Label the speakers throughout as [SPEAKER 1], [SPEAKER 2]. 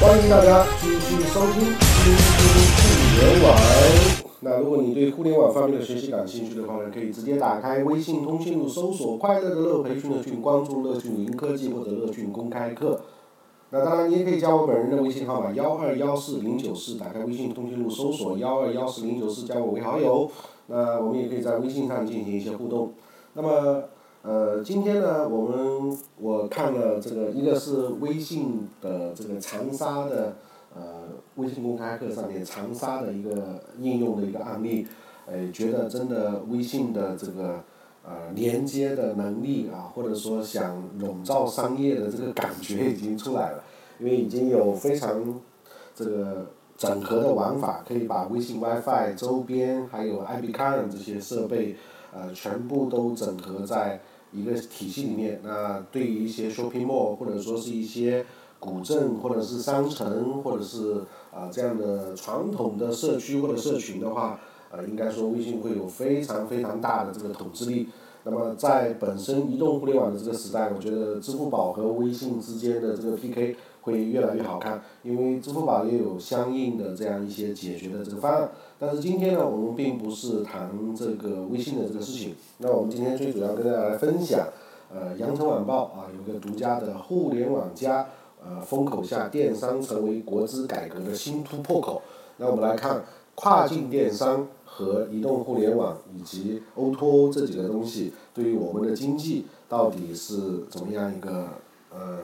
[SPEAKER 1] 欢迎大家继续收听听听互联网。那如果你对互联网方面的学习感兴趣的话呢，可以直接打开微信通讯录，搜索“快乐的乐培训的训”，关注“乐讯云科技”或者“乐讯公开课”。那当然，你也可以加我本人的微信号码幺二幺四零九四，打开微信通讯录搜索幺二幺四零九四，加我为好友。那我们也可以在微信上进行一些互动。那么，呃，今天呢，我们我看了这个，一个是微信的这个长沙的，呃，微信公开课上面长沙的一个应用的一个案例，呃，觉得真的微信的这个。呃，连接的能力啊，或者说想笼罩商业的这个感觉已经出来了，因为已经有非常这个整合的玩法，可以把微信 WiFi 周边还有 IPCAN 这些设备，呃，全部都整合在一个体系里面。那对于一些 shopping mall 或者说是一些古镇或者是商城或者是啊这样的传统的社区或者社群的话。呃，应该说微信会有非常非常大的这个统治力。那么在本身移动互联网的这个时代，我觉得支付宝和微信之间的这个 PK 会越来越好看，因为支付宝也有相应的这样一些解决的这个方案。但是今天呢，我们并不是谈这个微信的这个事情。那我们今天最主要跟大家来分享，呃，羊城晚报啊有个独家的互联网加呃风口下电商成为国资改革的新突破口。那我们来看跨境电商。和移动互联网以及 O2O 这几个东西，对于我们的经济到底是怎么样一个呃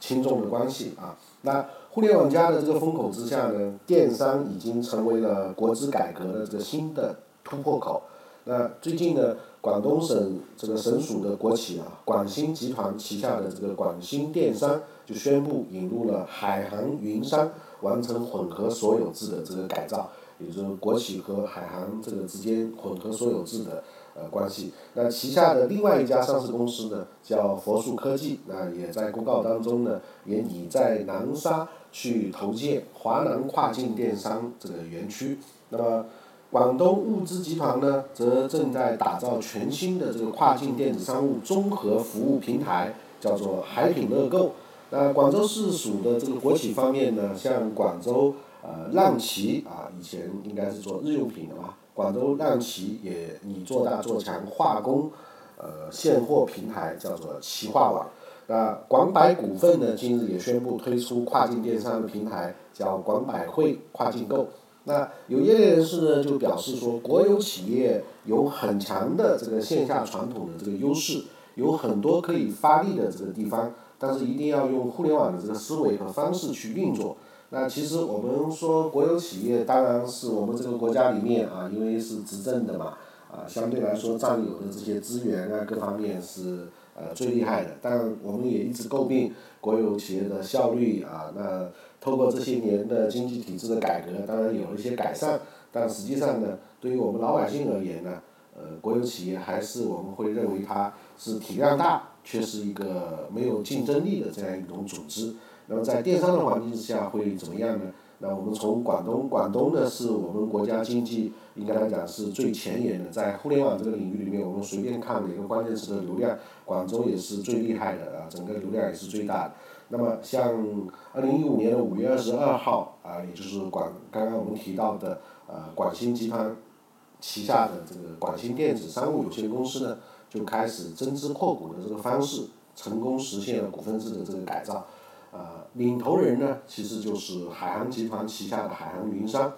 [SPEAKER 1] 轻重的关系啊？那互联网加的这个风口之下呢，电商已经成为了国资改革的这个新的突破口。那最近呢，广东省这个省属的国企啊，广新集团旗下的这个广新电商就宣布引入了海航云商，完成混合所有制的这个改造。也就是国企和海航这个之间混合所有制的呃关系。那旗下的另外一家上市公司呢，叫佛树科技，那也在公告当中呢，也拟在南沙去投建华南跨境电商这个园区。那么，广东物资集团呢，则正在打造全新的这个跨境电子商务综合服务平台，叫做海品乐购。那广州市属的这个国企方面呢，像广州。呃，浪奇啊，以前应该是做日用品的嘛。广州浪奇也拟做大做强化工，呃，现货平台叫做奇化网。那广百股份呢，今日也宣布推出跨境电商的平台，叫广百汇跨境购。那有业内人士呢，就表示说，国有企业有很强的这个线下传统的这个优势，有很多可以发力的这个地方，但是一定要用互联网的这个思维和方式去运作。那其实我们说国有企业，当然是我们这个国家里面啊，因为是执政的嘛，啊，相对来说占有的这些资源啊，各方面是呃最厉害的。但我们也一直诟病国有企业的效率啊。那透过这些年的经济体制的改革，当然有了一些改善，但实际上呢，对于我们老百姓而言呢，呃，国有企业还是我们会认为它是体量大，却是一个没有竞争力的这样一种组织。那么在电商的环境之下会怎么样呢？那我们从广东，广东呢是我们国家经济应该来讲是最前沿的，在互联网这个领域里面，我们随便看哪个关键词的流量，广州也是最厉害的啊，整个流量也是最大的。那么像二零一五年的五月二十二号啊，也就是广刚刚我们提到的呃广新集团旗下的这个广新电子商务有限公司呢，就开始增资扩股的这个方式，成功实现了股份制的这个改造。呃，领头人呢，其实就是海航集团旗下的海航云商，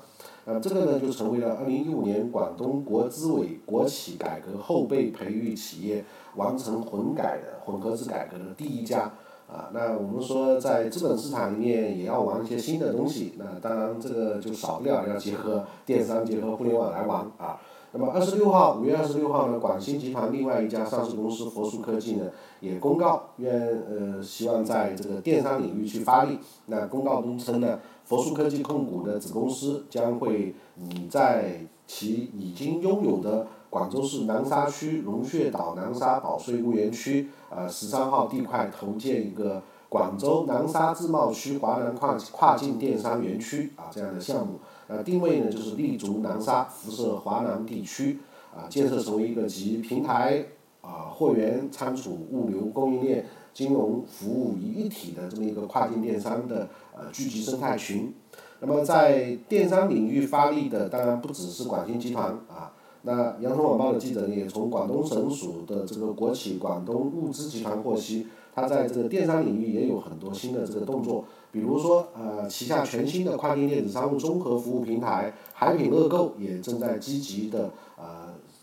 [SPEAKER 1] 呃，这个呢就成为了二零一五年广东国资委国企改革后备培育企业完成混改的混合制改革的第一家，啊，那我们说在资本市场里面也要玩一些新的东西，那当然这个就少不了要结合电商、结合互联网来玩啊。那么二十六号，五月二十六号呢，广新集团另外一家上市公司佛树科技呢，也公告愿呃希望在这个电商领域去发力。那公告中称呢，佛树科技控股的子公司将会拟在其已经拥有的广州市南沙区龙穴岛南沙保税务园区呃十三号地块投建一个广州南沙自贸区华南跨跨境电商园区啊这样的项目。呃，定位呢就是立足南沙，辐射华南地区，啊，建设成为一个集平台、啊货源、仓储、物流、供应链金融服务于一体的这么一个跨境电商的呃聚集生态群。那么在电商领域发力的当然不只是广信集团啊，那羊城晚报的记者呢也从广东省属的这个国企广东物资集团获悉，它在这个电商领域也有很多新的这个动作，比如说呃旗下全新的跨境电子商务综合服务平台海品乐购也正在积极的呃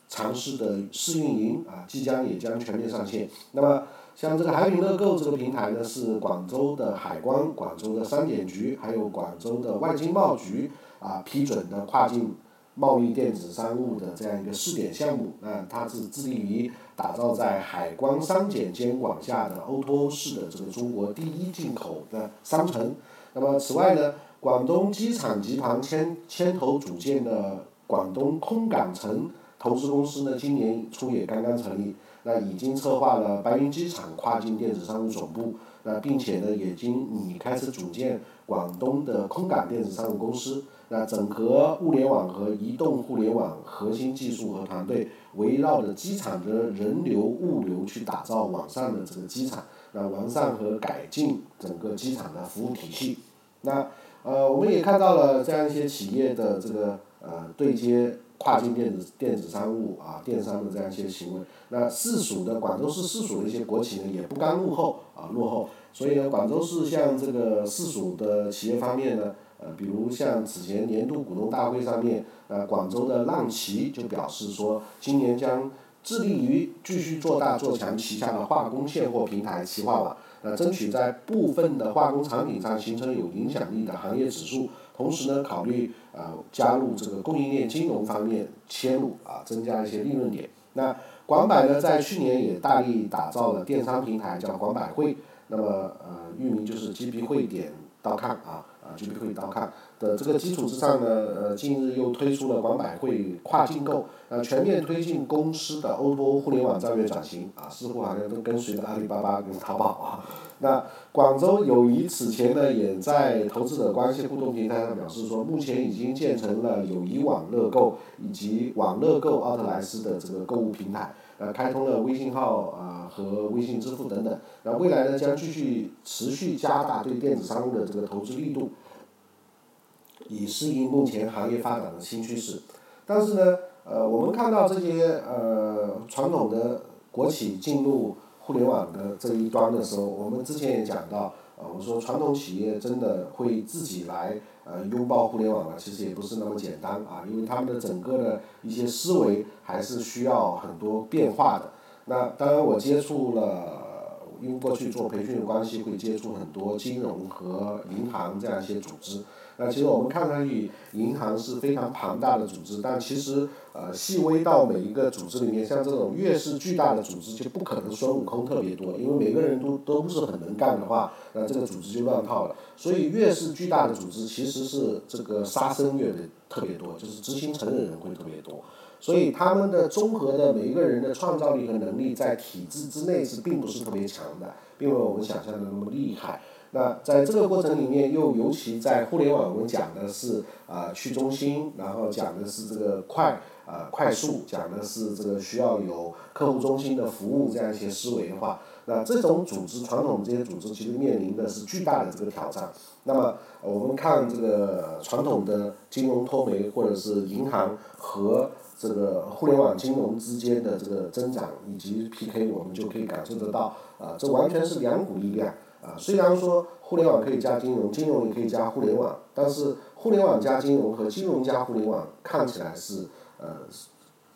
[SPEAKER 1] 尝试的试运营啊，即将也将全面上线。那么像这个海品乐购这个平台呢，是广州的海关、广州的商检局，还有广州的外经贸局啊批准的跨境贸易电子商务的这样一个试点项目。那它是致力于打造在海关商检监管下的 O2O 式的这个中国第一进口的商城。那么此外呢，广东机场集团牵牵头组建的广东空港城投资公司呢，今年初也刚刚成立。那已经策划了白云机场跨境电子商务总部，那并且呢，已经拟开始组建广东的空港电子商务公司，那整合物联网和移动互联网核心技术和团队，围绕着机场的人流物流去打造网上的这个机场，那完善和改进整个机场的服务体系。那呃，我们也看到了这样一些企业的这个呃对接。跨境电子电子商务啊，电商的这样一些行为，那市属的广州市市属的一些国企呢，也不甘落后啊，落后。所以呢，广州市像这个市属的企业方面呢，呃，比如像此前年度股东大会上面，呃，广州的浪奇就表示说，今年将致力于继续做大做强旗下的化工现货平台企划网，呃，争取在部分的化工产品上形成有影响力的行业指数。同时呢，考虑呃加入这个供应链金融方面切入啊，增加一些利润点。那广百呢，在去年也大力打造了电商平台，叫广百汇。那么呃，域名就是 GP 汇点 .com 啊。啊，GP 会刀看的这个基础之上呢，呃，近日又推出了广百汇跨境购，呃，全面推进公司的 O2O 互联网战略转型，啊，似乎好像都跟随着阿里巴巴跟淘宝啊。那广州友谊此前呢，也在投资者关系互动平台上表示说，目前已经建成了友谊网乐购以及网乐购奥特莱斯的这个购物平台，呃，开通了微信号啊和微信支付等等，那未来呢将继续持续加大对电子商务的这个投资力度。以适应目前行业发展的新趋势，但是呢，呃，我们看到这些呃传统的国企进入互联网的这一端的时候，我们之前也讲到，呃，我说传统企业真的会自己来呃拥抱互联网呢？其实也不是那么简单啊，因为他们的整个的一些思维还是需要很多变化的。那当然，我接触了，因为过去做培训的关系，会接触很多金融和银行这样一些组织。那其实我们看上去银行是非常庞大的组织，但其实呃细微到每一个组织里面，像这种越是巨大的组织，就不可能孙悟空特别多，因为每个人都都不是很能干的话，那这个组织就乱套了。所以越是巨大的组织，其实是这个杀生越的特别多，就是执行层的人会特别多。所以他们的综合的每一个人的创造力和能力，在体制之内是并不是特别强的，并没有我们想象的那么厉害。那在这个过程里面，又尤其在互联网，我们讲的是啊去中心，然后讲的是这个快啊快速，讲的是这个需要有客户中心的服务这样一些思维的话，那这种组织传统这些组织其实面临的是巨大的这个挑战。那么我们看这个传统的金融脱媒或者是银行和这个互联网金融之间的这个增长以及 PK，我们就可以感受得到啊，这完全是两股力量。啊，虽然说互联网可以加金融，金融也可以加互联网，但是互联网加金融和金融加互联网看起来是呃，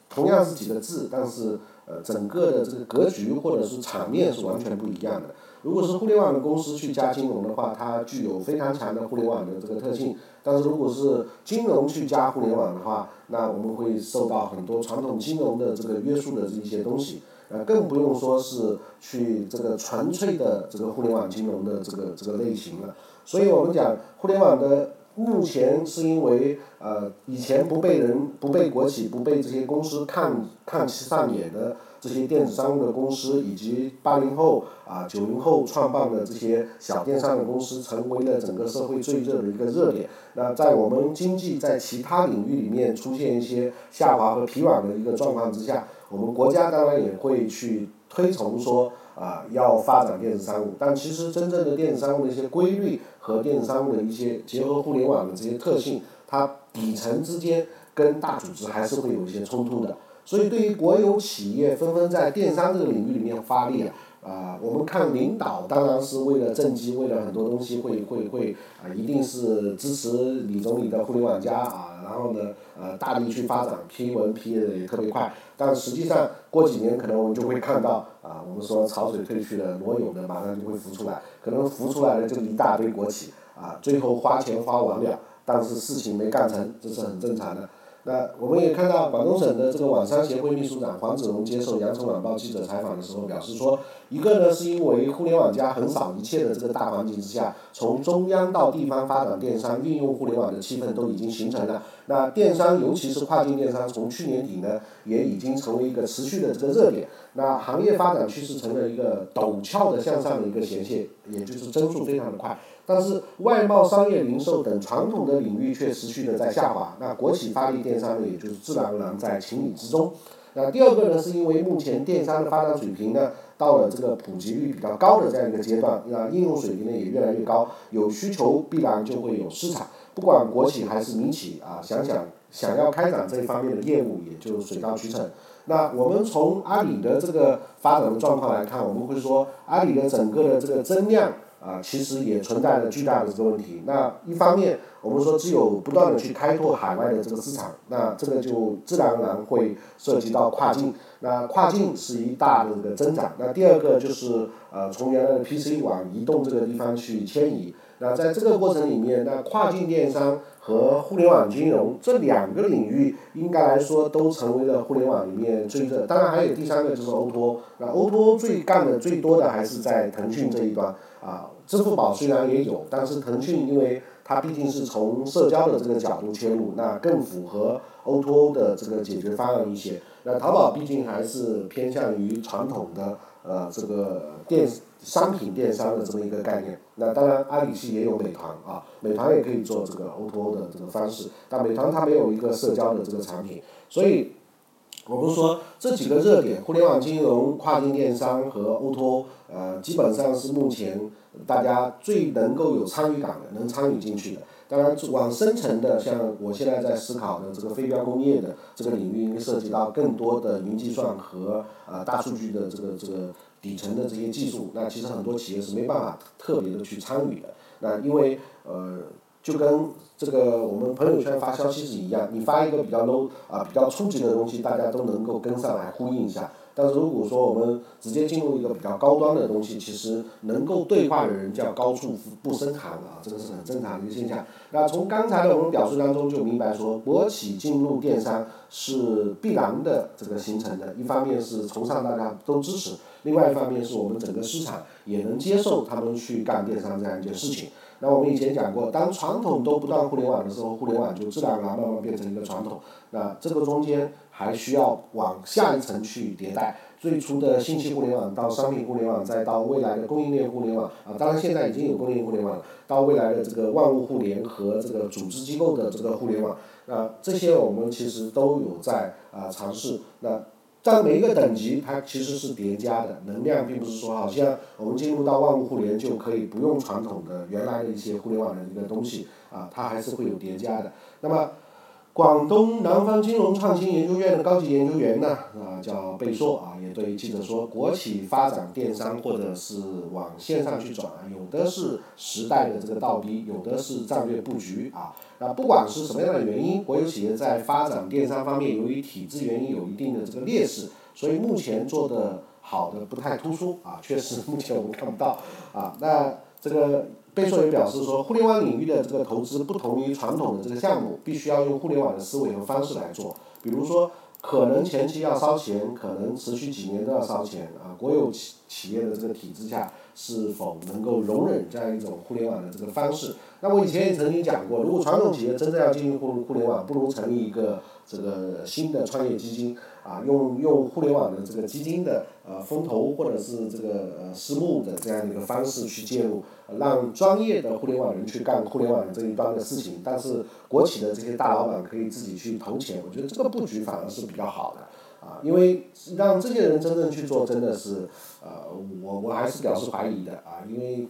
[SPEAKER 1] 同样是几个字，但是呃整个的这个格局或者是场面是完全不一样的。如果是互联网的公司去加金融的话，它具有非常强的互联网的这个特性；但是如果是金融去加互联网的话，那我们会受到很多传统金融的这个约束的这一些东西。呃，更不用说是去这个纯粹的这个互联网金融的这个这个类型了。所以我们讲互联网的目前是因为呃以前不被人不被国企不被这些公司看看其上眼的这些电子商务的公司，以及八零后啊九零后创办的这些小电商的公司，成为了整个社会最热的一个热点。那在我们经济在其他领域里面出现一些下滑和疲软的一个状况之下。我们国家当然也会去推崇说，啊要发展电子商务，但其实真正的电子商务的一些规律和电子商务的一些结合互联网的这些特性，它底层之间跟大组织还是会有一些冲突的。所以对于国有企业纷纷在电商这个领域里面发力啊。啊，我们看领导当然是为了政绩，为了很多东西会会会啊，一定是支持李总理的互联网加啊，然后呢，呃，大力去发展，批文批的也特别快。但实际上过几年可能我们就会看到啊，我们说潮水退去了，裸泳的马上就会浮出来，可能浮出来的就一大堆国企啊，最后花钱花完了，但是事情没干成，这是很正常的。那我们也看到广东省的这个网商协会秘书长黄子龙接受羊城晚报记者采访的时候表示说，一个呢是因为互联网加横扫一切的这个大环境之下，从中央到地方发展电商、运用互联网的气氛都已经形成了。那电商尤其是跨境电商，从去年底呢也已经成为一个持续的这个热点。那行业发展趋势成了一个陡峭的向上的一个斜线，也就是增速非常的快。但是外贸、商业零售等传统的领域却持续的在下滑，那国企发力电商呢，也就是自然而然在情理之中。那第二个呢，是因为目前电商的发展水平呢，到了这个普及率比较高的这样一个阶段，那应用水平呢也越来越高，有需求必然就会有市场，不管国企还是民企啊，想想想要开展这方面的业务，也就水到渠成。那我们从阿里的这个发展的状况来看，我们会说阿里的整个的这个增量。啊，其实也存在着巨大的这个问题。那一方面，我们说只有不断的去开拓海外的这个市场，那这个就自然而然会涉及到跨境。那跨境是一大的这个增长。那第二个就是呃，从原来的 PC 往移动这个地方去迁移。那在这个过程里面，那跨境电商和互联网金融这两个领域，应该来说都成为了互联网里面最热。当然还有第三个就是 O2O。那 O2O 最干的最多的还是在腾讯这一端啊。支付宝虽然也有，但是腾讯因为它毕竟是从社交的这个角度切入，那更符合 O2O 的这个解决方案一些。那淘宝毕竟还是偏向于传统的呃这个电商品电商的这么一个概念。那当然阿里系也有美团啊，美团也可以做这个 O2O 的这个方式，但美团它没有一个社交的这个产品，所以。我们说这几个热点，互联网金融、跨境电商和 O2O，呃，基本上是目前大家最能够有参与感的，能参与进去的。当然，往深层的，像我现在在思考的这个非标工业的这个领域，涉及到更多的云计算和呃大数据的这个这个底层的这些技术，那其实很多企业是没办法特别的去参与的。那因为呃。就跟这个我们朋友圈发消息是一样，你发一个比较 low 啊比较初级的东西，大家都能够跟上来呼应一下。但是如果说我们直接进入一个比较高端的东西，其实能够对话的人叫高处不胜寒啊，这个是很正常的一个现象。那从刚才的我们表述当中就明白说，国企进入电商是必然的这个形成的。一方面是从上大家都支持，另外一方面是我们整个市场也能接受他们去干电商这样一件事情。那我们以前讲过，当传统都不断互联网的时候，互联网就自然而然慢慢变成一个传统。那这个中间还需要往下一层去迭代。最初的信息互联网到商品互联网，再到未来的供应链互联网啊，当然现在已经有供应链互联网了。到未来的这个万物互联和这个组织机构的这个互联网，那这些我们其实都有在啊尝试。那在每一个等级，它其实是叠加的能量，并不是说好像我们进入到万物互联就可以不用传统的原来的一些互联网的一个东西啊，它还是会有叠加的。那么。广东南方金融创新研究院的高级研究员呢，啊叫贝硕啊，也对记者说，国企发展电商或者是往线上去转，有的是时代的这个倒逼，有的是战略布局啊。那不管是什么样的原因，国有企业在发展电商方面，由于体制原因有一定的这个劣势，所以目前做的好的不太突出啊，确实目前我们看不到啊。那这个。贝索也表示说，互联网领域的这个投资不同于传统的这个项目，必须要用互联网的思维和方式来做。比如说，可能前期要烧钱，可能持续几年都要烧钱啊。国有企企业的这个体制下，是否能够容忍这样一种互联网的这个方式？那我以前也曾经讲过，如果传统企业真正要进入互互联网，不如成立一个这个新的创业基金。啊，用用互联网的这个基金的呃风投或者是这个呃私募的这样的一个方式去介入，让专业的互联网人去干互联网这一端的事情，但是国企的这些大老板可以自己去投钱，我觉得这个布局反而是比较好的。啊，因为让这些人真正去做，真的是呃，我我还是表示怀疑的啊，因为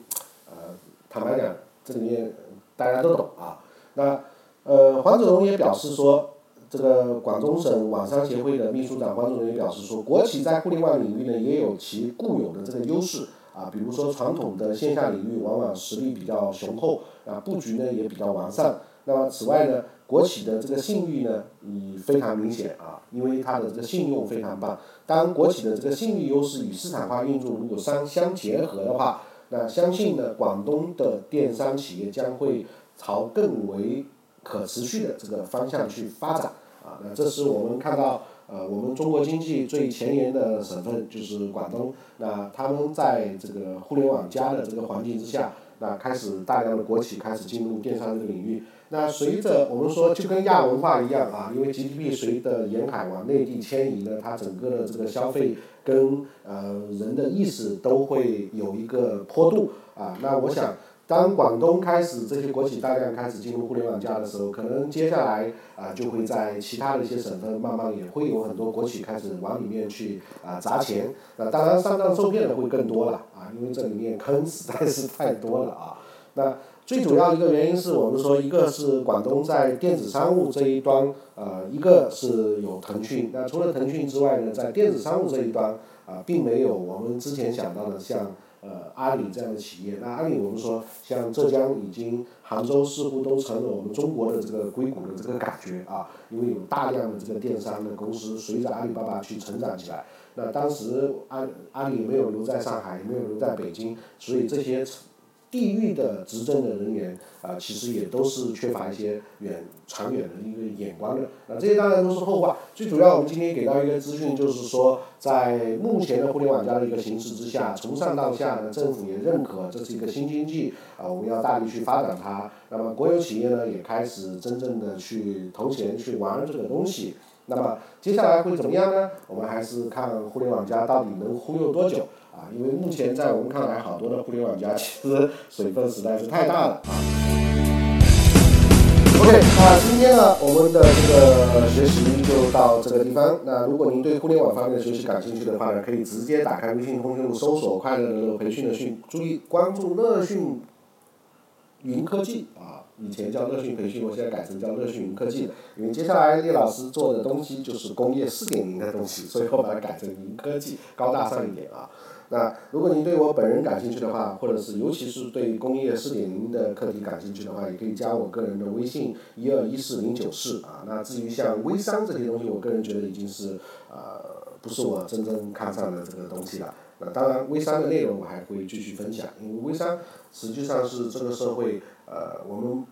[SPEAKER 1] 呃，坦白讲，这里面大家都懂啊。那呃，黄子龙也表示说。这个广东省网商协会的秘书长黄总也表示说，国企在互联网领域呢也有其固有的这个优势啊，比如说传统的线下领域往往实力比较雄厚啊，布局呢也比较完善。那么此外呢，国企的这个信誉呢已非常明显啊，因为它的这个信用非常棒。当国企的这个信誉优势与市场化运作如果相相结合的话，那相信呢广东的电商企业将会朝更为可持续的这个方向去发展。啊，那这是我们看到，呃，我们中国经济最前沿的省份就是广东，那他们在这个互联网加的这个环境之下，那开始大量的国企开始进入电商这个领域。那随着我们说就跟亚文化一样啊，因为 GDP 随着沿海往内地迁移呢，它整个的这个消费跟呃人的意识都会有一个坡度啊。那我想。当广东开始这些国企大量开始进入互联网加的时候，可能接下来啊就会在其他的一些省份慢慢也会有很多国企开始往里面去啊砸钱。那当然上当受骗的会更多了啊，因为这里面坑实在是太多了啊。那最主要一个原因是我们说，一个是广东在电子商务这一端，呃，一个是有腾讯。那除了腾讯之外呢，在电子商务这一端啊，并没有我们之前想到的像。呃，阿里这样的企业，那阿里我们说，像浙江已经，杭州似乎都成了我们中国的这个硅谷的这个感觉啊，因为有大量的这个电商的公司随着阿里巴巴去成长起来。那当时阿阿里没有留在上海，也没有留在北京，所以这些。地域的执政的人员啊，其实也都是缺乏一些远长远的一个眼光的。那这些当然都是后话。最主要，我们今天给到一个资讯，就是说，在目前的互联网加的一个形势之下，从上到下呢，政府也认可这是一个新经济啊，我们要大力去发展它。那么国有企业呢，也开始真正的去投钱去玩这个东西。那么接下来会怎么样呢？我们还是看互联网加到底能忽悠多久。啊，因为目前在我们看来，好多的互联网加其实水分实在是太大了啊。OK，那今天呢，我们的这个学习就到这个地方。那如果您对互联网方面的学习感兴趣的话呢，可以直接打开微信通讯录搜索“快乐的培训的训”，注意关注乐讯云科技啊，以前叫乐讯培训，我现在改成叫乐讯云科技了。因为接下来叶老师做的东西就是工业四点零的东西，所以我把它改成云科技，高大上一点啊。那如果您对我本人感兴趣的话，或者是尤其是对工业四点零的课题感兴趣的话，也可以加我个人的微信一二一四零九四啊。那至于像微商这些东西，我个人觉得已经是呃不是我真正看上的这个东西了。那当然，微商的内容我还会继续分享，因为微商实际上是这个社会呃我们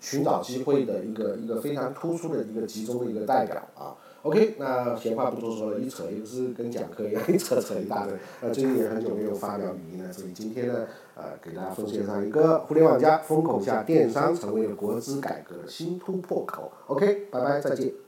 [SPEAKER 1] 寻找机会的一个一个非常突出的一个集中的一个代表啊。OK，那闲话不多说了，一扯又是跟讲课一样，一扯扯一大堆。那最近也很久没有发表语音了，所以今天呢，呃，给大家奉献上一个互联网加风口下电商成为了国资改革新突破口。OK，拜拜，再见。